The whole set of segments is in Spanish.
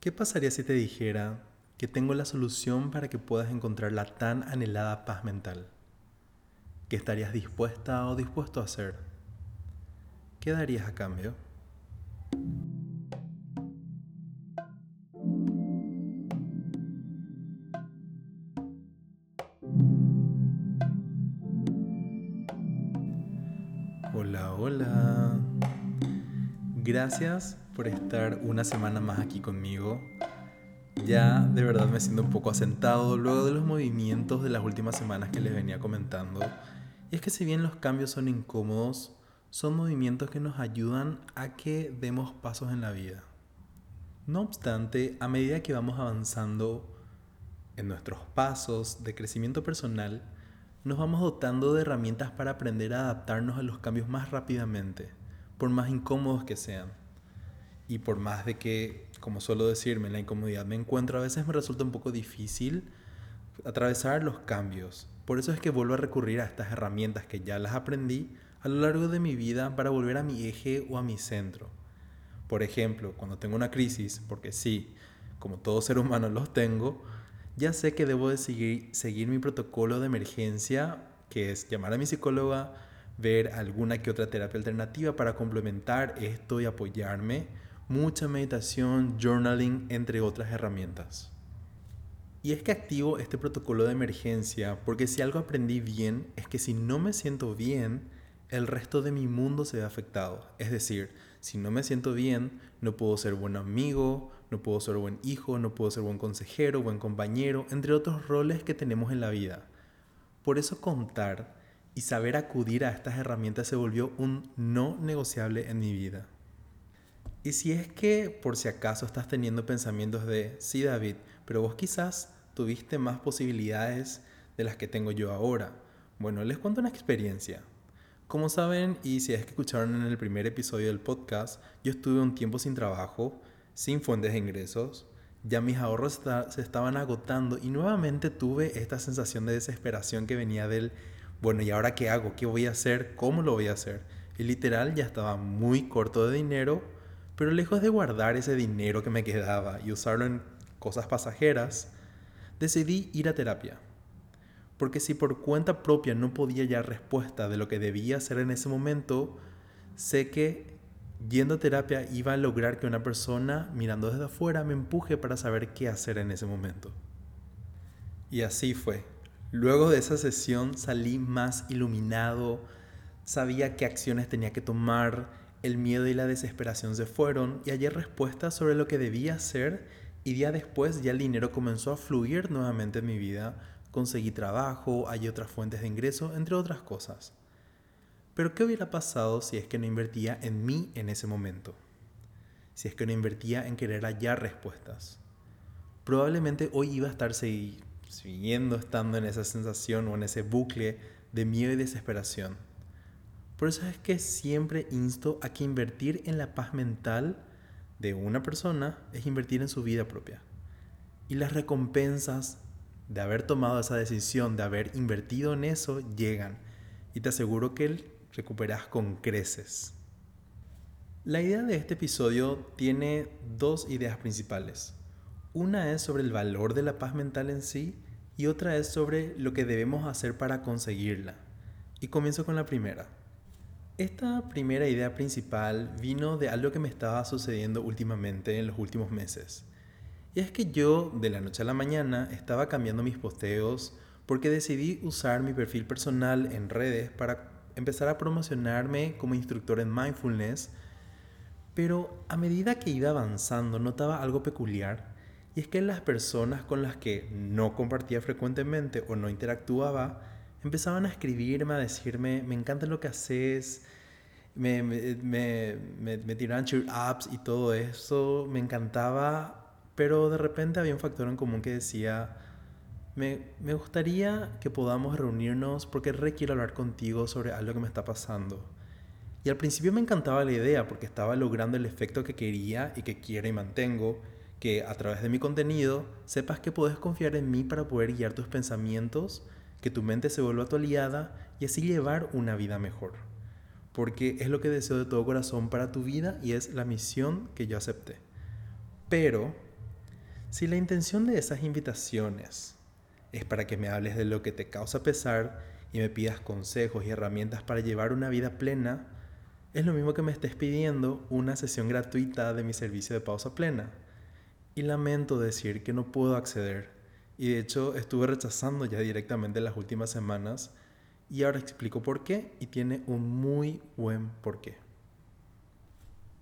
¿Qué pasaría si te dijera que tengo la solución para que puedas encontrar la tan anhelada paz mental? ¿Qué estarías dispuesta o dispuesto a hacer? ¿Qué darías a cambio? Hola, hola. Gracias por estar una semana más aquí conmigo. Ya de verdad me siento un poco asentado luego de los movimientos de las últimas semanas que les venía comentando. Y es que si bien los cambios son incómodos, son movimientos que nos ayudan a que demos pasos en la vida. No obstante, a medida que vamos avanzando en nuestros pasos de crecimiento personal, nos vamos dotando de herramientas para aprender a adaptarnos a los cambios más rápidamente, por más incómodos que sean. Y por más de que, como suelo decirme, la incomodidad me encuentro, a veces me resulta un poco difícil atravesar los cambios. Por eso es que vuelvo a recurrir a estas herramientas que ya las aprendí a lo largo de mi vida para volver a mi eje o a mi centro. Por ejemplo, cuando tengo una crisis, porque sí, como todo ser humano los tengo, ya sé que debo de seguir, seguir mi protocolo de emergencia, que es llamar a mi psicóloga, ver alguna que otra terapia alternativa para complementar esto y apoyarme mucha meditación, journaling, entre otras herramientas. Y es que activo este protocolo de emergencia porque si algo aprendí bien es que si no me siento bien, el resto de mi mundo se ve afectado. Es decir, si no me siento bien, no puedo ser buen amigo, no puedo ser buen hijo, no puedo ser buen consejero, buen compañero, entre otros roles que tenemos en la vida. Por eso contar y saber acudir a estas herramientas se volvió un no negociable en mi vida. Y si es que por si acaso estás teniendo pensamientos de, sí David, pero vos quizás tuviste más posibilidades de las que tengo yo ahora. Bueno, les cuento una experiencia. Como saben, y si es que escucharon en el primer episodio del podcast, yo estuve un tiempo sin trabajo, sin fuentes de ingresos, ya mis ahorros se estaban agotando y nuevamente tuve esta sensación de desesperación que venía del, bueno, ¿y ahora qué hago? ¿Qué voy a hacer? ¿Cómo lo voy a hacer? Y literal ya estaba muy corto de dinero pero lejos de guardar ese dinero que me quedaba y usarlo en cosas pasajeras, decidí ir a terapia. Porque si por cuenta propia no podía hallar respuesta de lo que debía hacer en ese momento, sé que yendo a terapia iba a lograr que una persona mirando desde afuera me empuje para saber qué hacer en ese momento. Y así fue. Luego de esa sesión salí más iluminado, sabía qué acciones tenía que tomar, el miedo y la desesperación se fueron y hallé respuestas sobre lo que debía hacer y día después ya el dinero comenzó a fluir nuevamente en mi vida, conseguí trabajo, hallé otras fuentes de ingreso, entre otras cosas. Pero ¿qué hubiera pasado si es que no invertía en mí en ese momento? Si es que no invertía en querer hallar respuestas. Probablemente hoy iba a estar siguiendo estando en esa sensación o en ese bucle de miedo y desesperación por eso es que siempre insto a que invertir en la paz mental de una persona es invertir en su vida propia. Y las recompensas de haber tomado esa decisión, de haber invertido en eso, llegan. Y te aseguro que recuperas con creces. La idea de este episodio tiene dos ideas principales. Una es sobre el valor de la paz mental en sí y otra es sobre lo que debemos hacer para conseguirla. Y comienzo con la primera. Esta primera idea principal vino de algo que me estaba sucediendo últimamente en los últimos meses. Y es que yo de la noche a la mañana estaba cambiando mis posteos porque decidí usar mi perfil personal en redes para empezar a promocionarme como instructor en mindfulness, pero a medida que iba avanzando notaba algo peculiar, y es que las personas con las que no compartía frecuentemente o no interactuaba empezaban a escribirme, a decirme, me encanta lo que haces, me, me, me, me tiraban cheer ups y todo eso, me encantaba, pero de repente había un factor en común que decía, me, me gustaría que podamos reunirnos porque re quiero hablar contigo sobre algo que me está pasando. Y al principio me encantaba la idea porque estaba logrando el efecto que quería y que quiero y mantengo, que a través de mi contenido sepas que puedes confiar en mí para poder guiar tus pensamientos que tu mente se vuelva tu aliada y así llevar una vida mejor. Porque es lo que deseo de todo corazón para tu vida y es la misión que yo acepté. Pero Si la intención de esas invitaciones es para que me hables de lo que te causa pesar y me pidas consejos y herramientas para llevar una vida plena, es lo mismo que me estés pidiendo una sesión gratuita de mi servicio de pausa plena. Y lamento decir que no puedo acceder. Y de hecho estuve rechazando ya directamente las últimas semanas y ahora explico por qué y tiene un muy buen porqué.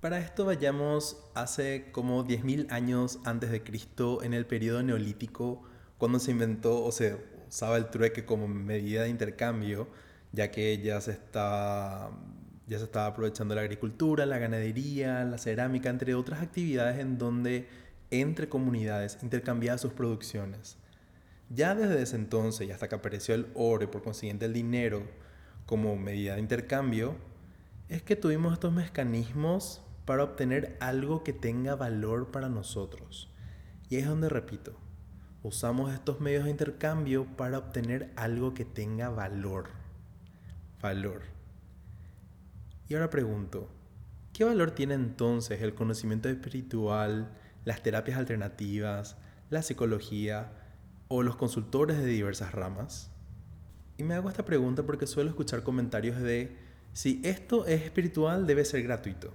Para esto vayamos hace como 10.000 años antes de Cristo, en el periodo neolítico, cuando se inventó o se usaba el trueque como medida de intercambio, ya que ya se estaba, ya se estaba aprovechando la agricultura, la ganadería, la cerámica, entre otras actividades en donde entre comunidades intercambiaban sus producciones. Ya desde ese entonces y hasta que apareció el oro y por consiguiente el dinero como medida de intercambio, es que tuvimos estos mecanismos para obtener algo que tenga valor para nosotros. Y es donde repito, usamos estos medios de intercambio para obtener algo que tenga valor. Valor. Y ahora pregunto, ¿qué valor tiene entonces el conocimiento espiritual, las terapias alternativas, la psicología, o los consultores de diversas ramas? Y me hago esta pregunta porque suelo escuchar comentarios de, si esto es espiritual debe ser gratuito.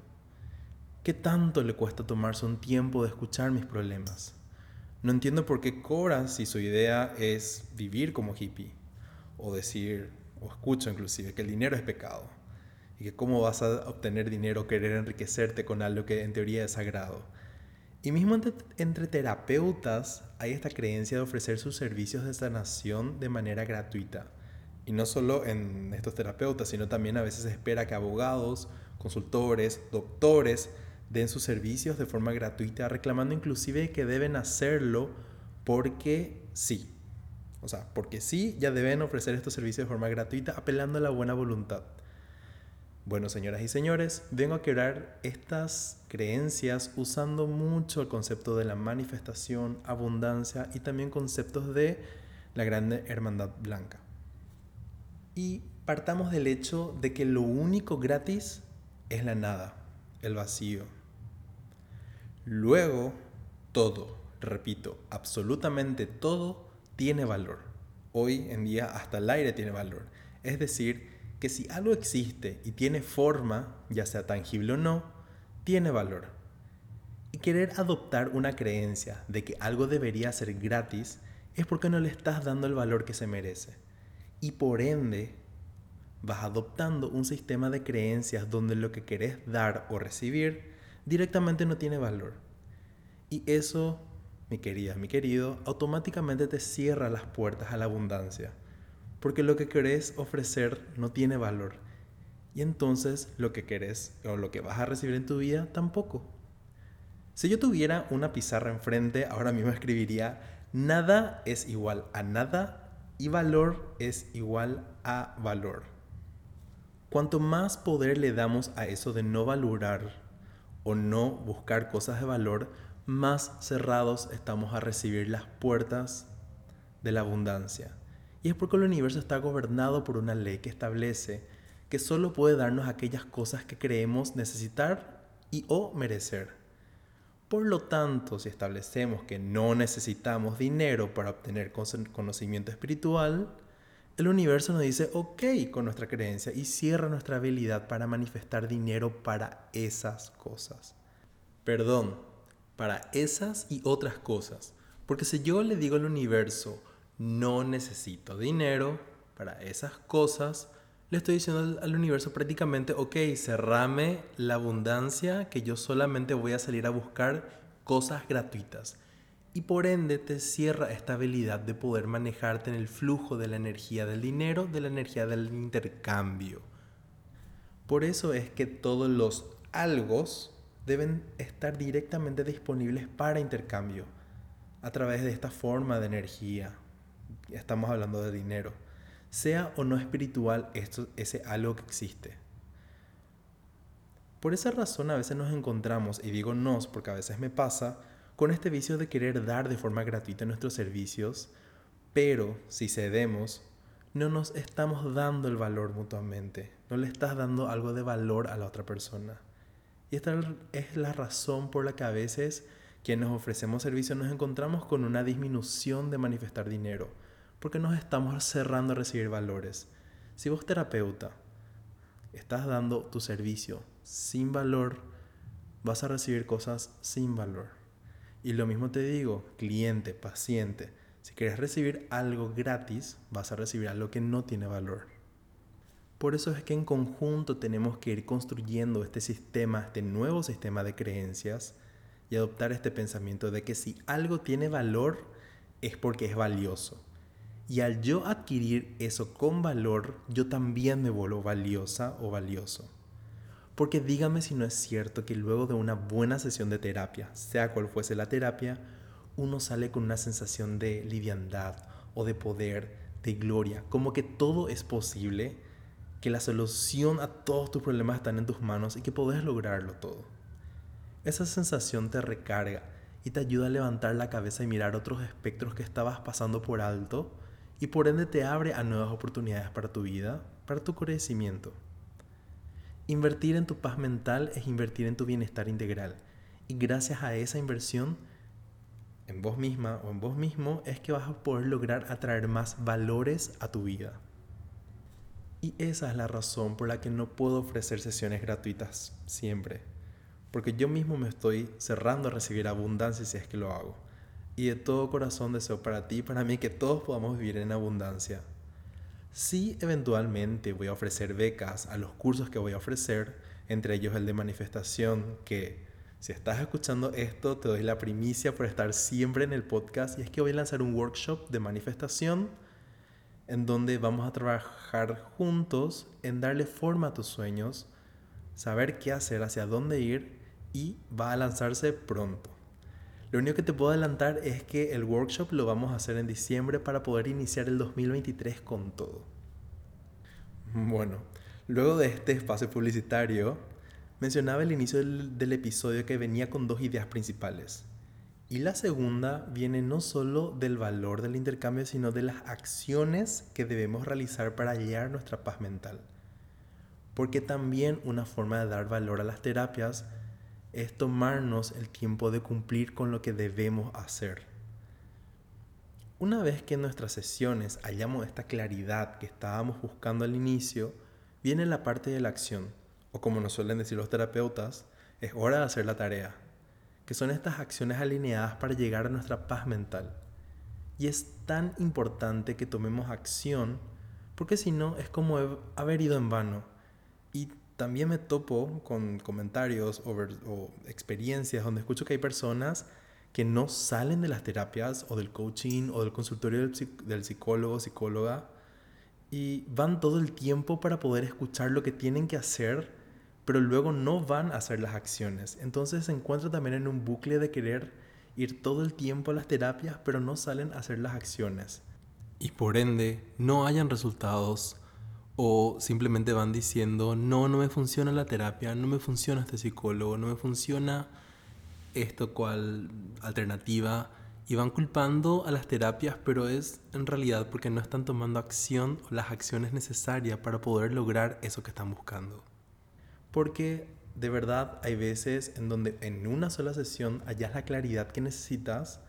¿Qué tanto le cuesta tomarse un tiempo de escuchar mis problemas? No entiendo por qué cobras si su idea es vivir como hippie, o decir, o escucho inclusive, que el dinero es pecado, y que cómo vas a obtener dinero o querer enriquecerte con algo que en teoría es sagrado. Y mismo entre, terapeutas hay esta creencia de ofrecer sus servicios de sanación de manera gratuita. Y no solo en estos terapeutas, sino también a veces se espera que abogados, consultores, doctores den sus servicios de forma gratuita, reclamando inclusive que deben hacerlo porque sí. O sea, porque sí, ya deben ofrecer estos servicios de forma gratuita, apelando a la buena voluntad. Bueno, señoras y señores, vengo a quebrar estas creencias usando mucho el concepto de la manifestación, abundancia y también conceptos de la grande hermandad blanca. Y partamos del hecho de que lo único gratis es la nada, el vacío. Luego, todo, repito, absolutamente todo tiene valor. Hoy en día hasta el aire tiene valor. Es decir, que si algo existe y tiene forma, ya sea tangible o no, tiene valor. Y querer adoptar una creencia de que algo debería ser gratis es porque no le estás dando el valor que se merece. Y por ende, vas adoptando un sistema de creencias donde lo que querés dar o recibir directamente no tiene valor. Y eso, mi querida, mi querido, automáticamente te cierra las puertas a la abundancia porque lo que querés ofrecer no tiene valor. Y entonces lo que querés o lo que vas a recibir en tu vida tampoco. Si yo tuviera una pizarra enfrente, ahora mismo escribiría, nada es igual a nada y valor es igual a valor. Cuanto más poder le damos a eso de no valorar o no buscar cosas de valor, más cerrados estamos a recibir las puertas de la abundancia. Y es porque el universo está gobernado por una ley que establece que solo puede darnos aquellas cosas que creemos necesitar y o merecer. Por lo tanto, si establecemos que no necesitamos dinero para obtener conocimiento espiritual, el universo nos dice ok con nuestra creencia y cierra nuestra habilidad para manifestar dinero para esas cosas. Perdón, para esas y otras cosas. Porque si yo le digo al universo, no necesito dinero para esas cosas, le estoy diciendo al, universo prácticamente, ok, cerrame la abundancia que yo solamente voy a salir a buscar cosas gratuitas. Y por ende te cierra esta habilidad de poder manejarte en el flujo de la energía del dinero, de la energía del intercambio. Por eso es que todos los algos deben estar directamente disponibles para intercambio a través de esta forma de energía estamos hablando de dinero, sea o no espiritual, esto, ese algo que existe. Por esa razón a veces nos encontramos, y digo nos porque a veces me pasa, con este vicio de querer dar de forma gratuita nuestros servicios, pero si cedemos, no nos estamos dando el valor mutuamente, no le estás dando algo de valor a la otra persona. Y esta es la razón por la que a veces quienes ofrecemos servicios nos encontramos con una disminución de manifestar dinero, porque nos estamos cerrando a recibir valores. Si vos terapeuta estás dando tu servicio sin valor, vas a recibir cosas sin valor. Y lo mismo te digo, cliente, paciente, si quieres recibir algo gratis, vas a recibir algo que no tiene valor. Por eso es que en conjunto tenemos que ir construyendo este sistema, este nuevo sistema de creencias y adoptar este pensamiento de que si algo tiene valor es porque es valioso. Y al yo adquirir eso con valor, yo también me vuelvo valiosa o valioso. Porque dígame si no es cierto que luego de una buena sesión de terapia, sea cual fuese la terapia, uno sale con una sensación de liviandad o de poder, de gloria, como que todo es posible, que la solución a todos tus problemas están en tus manos y que podés lograrlo todo. Esa sensación te recarga y te ayuda a levantar la cabeza y mirar otros espectros que estabas pasando por alto y por ende te abre a nuevas oportunidades para tu vida, para tu crecimiento. Invertir en tu paz mental es invertir en tu bienestar integral y gracias a esa inversión en vos misma o en vos mismo es que vas a poder lograr atraer más valores a tu vida. Y esa es la razón por la que no puedo ofrecer sesiones gratuitas siempre. Porque yo mismo me estoy cerrando a recibir abundancia si es que lo hago. Y de todo corazón deseo para ti y para mí que todos podamos vivir en abundancia. Sí, eventualmente voy a ofrecer becas a los cursos que voy a ofrecer, entre ellos el de manifestación, que si estás escuchando esto, te doy la primicia por estar siempre en el podcast y es que voy a lanzar un workshop de manifestación en donde vamos a trabajar juntos en darle forma a tus sueños, saber qué hacer, hacia dónde ir y va a lanzarse pronto. Lo único que te puedo adelantar es que el workshop lo vamos a hacer en diciembre para poder iniciar el 2023 con todo. Bueno, luego de este espacio publicitario, Mencionaba el inicio del, episodio que venía con dos ideas principales. Y la segunda viene no solo del valor del intercambio, sino de las acciones que debemos realizar para hallar nuestra paz mental. Porque también una forma de dar valor a las terapias es tomarnos el tiempo de cumplir con lo que debemos hacer. Una vez que en nuestras sesiones hallamos esta claridad que estábamos buscando al inicio, viene la parte de la acción o como nos suelen decir los terapeutas, es hora de hacer la tarea, que son estas acciones alineadas para llegar a nuestra paz mental. Y es tan importante que tomemos acción, porque si no es como haber ido en vano. Y también me topo con comentarios o, experiencias donde escucho que hay personas que no salen de las terapias o del coaching o del consultorio del, del psicólogo, psicóloga, y van todo el tiempo para poder escuchar lo que tienen que hacer pero luego no van a hacer las acciones. Entonces se encuentran también en un bucle de querer ir todo el tiempo a las terapias, pero no salen a hacer las acciones. Y por ende, no hayan resultados o simplemente van diciendo, no, no me funciona la terapia, no me funciona este psicólogo, no me funciona esto cual alternativa y van culpando a las terapias, pero es en realidad porque no están tomando acción o las acciones necesarias para poder lograr eso que están buscando. Porque de verdad hay veces en donde en una sola sesión hallas la claridad que necesitas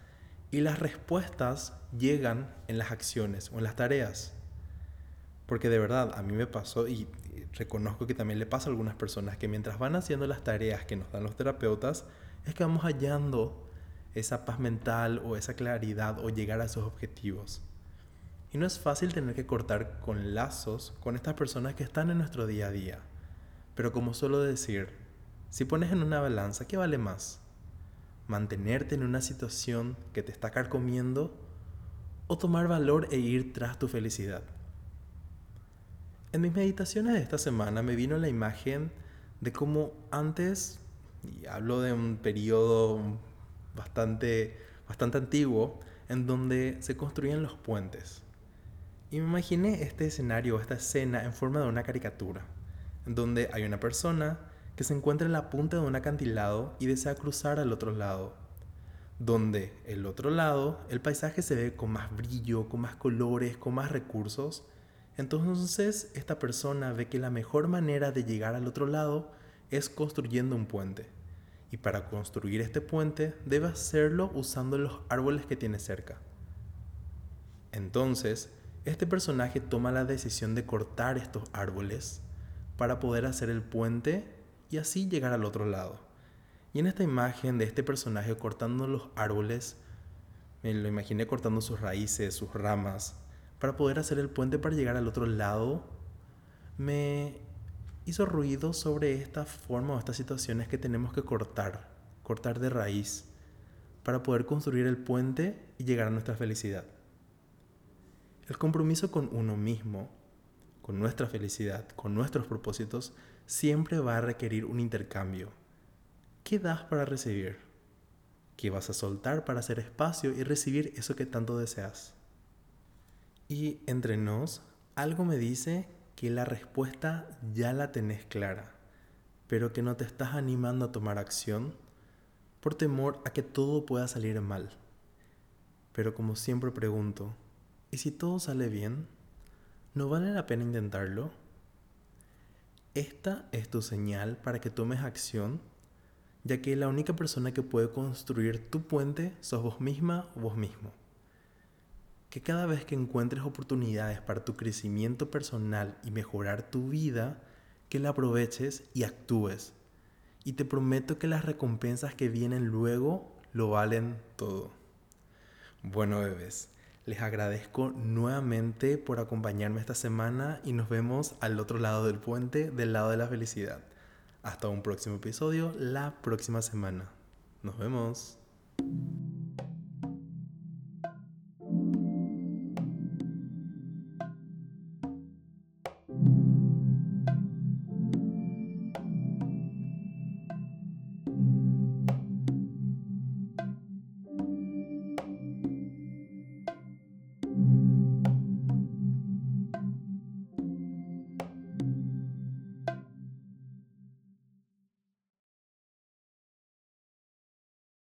y las respuestas llegan en las acciones o en las tareas. Porque de verdad a mí me pasó y reconozco que también le pasa a algunas personas que mientras van haciendo las tareas que nos dan los terapeutas, es que vamos hallando esa paz mental o esa claridad o llegar a esos objetivos. Y no es fácil tener que cortar con lazos con estas personas que están en nuestro día a día. Pero como suelo decir, si pones en una balanza, ¿qué vale más? ¿Mantenerte en una situación que te está carcomiendo o tomar valor e ir tras tu felicidad? En mis meditaciones de esta semana me vino la imagen de cómo antes, y hablo de un periodo bastante, bastante antiguo, en donde se construían los puentes. Y me imaginé este escenario, esta escena en forma de una caricatura donde hay una persona que se encuentra en la punta de un acantilado y desea cruzar al otro lado, donde el otro lado el paisaje se ve con más brillo, con más colores, con más recursos. Entonces esta persona ve que la mejor manera de llegar al otro lado es construyendo un puente. Y para construir este puente debe hacerlo usando los árboles que tiene cerca. Entonces, este personaje toma la decisión de cortar estos árboles para poder hacer el puente y así llegar al otro lado. Y en esta imagen de este personaje cortando los árboles, me lo imaginé cortando sus raíces, sus ramas, para poder hacer el puente para llegar al otro lado, me hizo ruido sobre esta forma o estas situaciones que tenemos que cortar, cortar de raíz, para poder construir el puente y llegar a nuestra felicidad. El compromiso con uno mismo, con nuestra felicidad, con nuestros propósitos, siempre va a requerir un intercambio. ¿Qué das para recibir? ¿Qué vas a soltar para hacer espacio y recibir eso que tanto deseas? Y entre nos, algo me dice que la respuesta ya la tenés clara, pero que no te estás animando a tomar acción por temor a que todo pueda salir mal. Pero como siempre pregunto, ¿y si todo sale bien? ¿No vale la pena intentarlo? Esta es tu señal para que tomes acción, ya que la única persona que puede construir tu puente sos vos misma o vos mismo que cada vez que encuentres oportunidades para tu crecimiento personal y mejorar tu vida, que la aproveches y actúes. Y te prometo que las recompensas que vienen luego lo valen todo. Bueno, bebés, les agradezco nuevamente por acompañarme esta semana y nos vemos al otro lado del puente, del lado de la felicidad. Hasta un próximo episodio la próxima semana. Nos vemos.